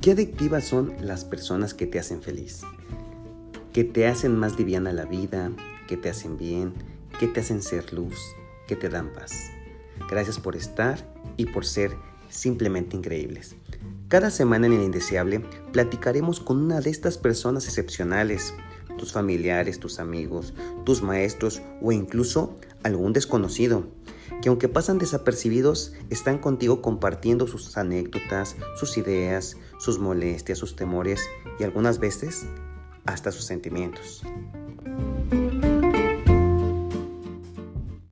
¿Qué adictivas son las personas que te hacen feliz? Que te hacen más liviana la vida, que te hacen bien, que te hacen ser luz, que te dan paz. Gracias por estar y por ser simplemente increíbles. Cada semana en El Indeseable platicaremos con una de estas personas excepcionales, tus familiares, tus amigos, tus maestros o incluso algún desconocido que aunque pasan desapercibidos, están contigo compartiendo sus anécdotas, sus ideas, sus molestias, sus temores y algunas veces hasta sus sentimientos.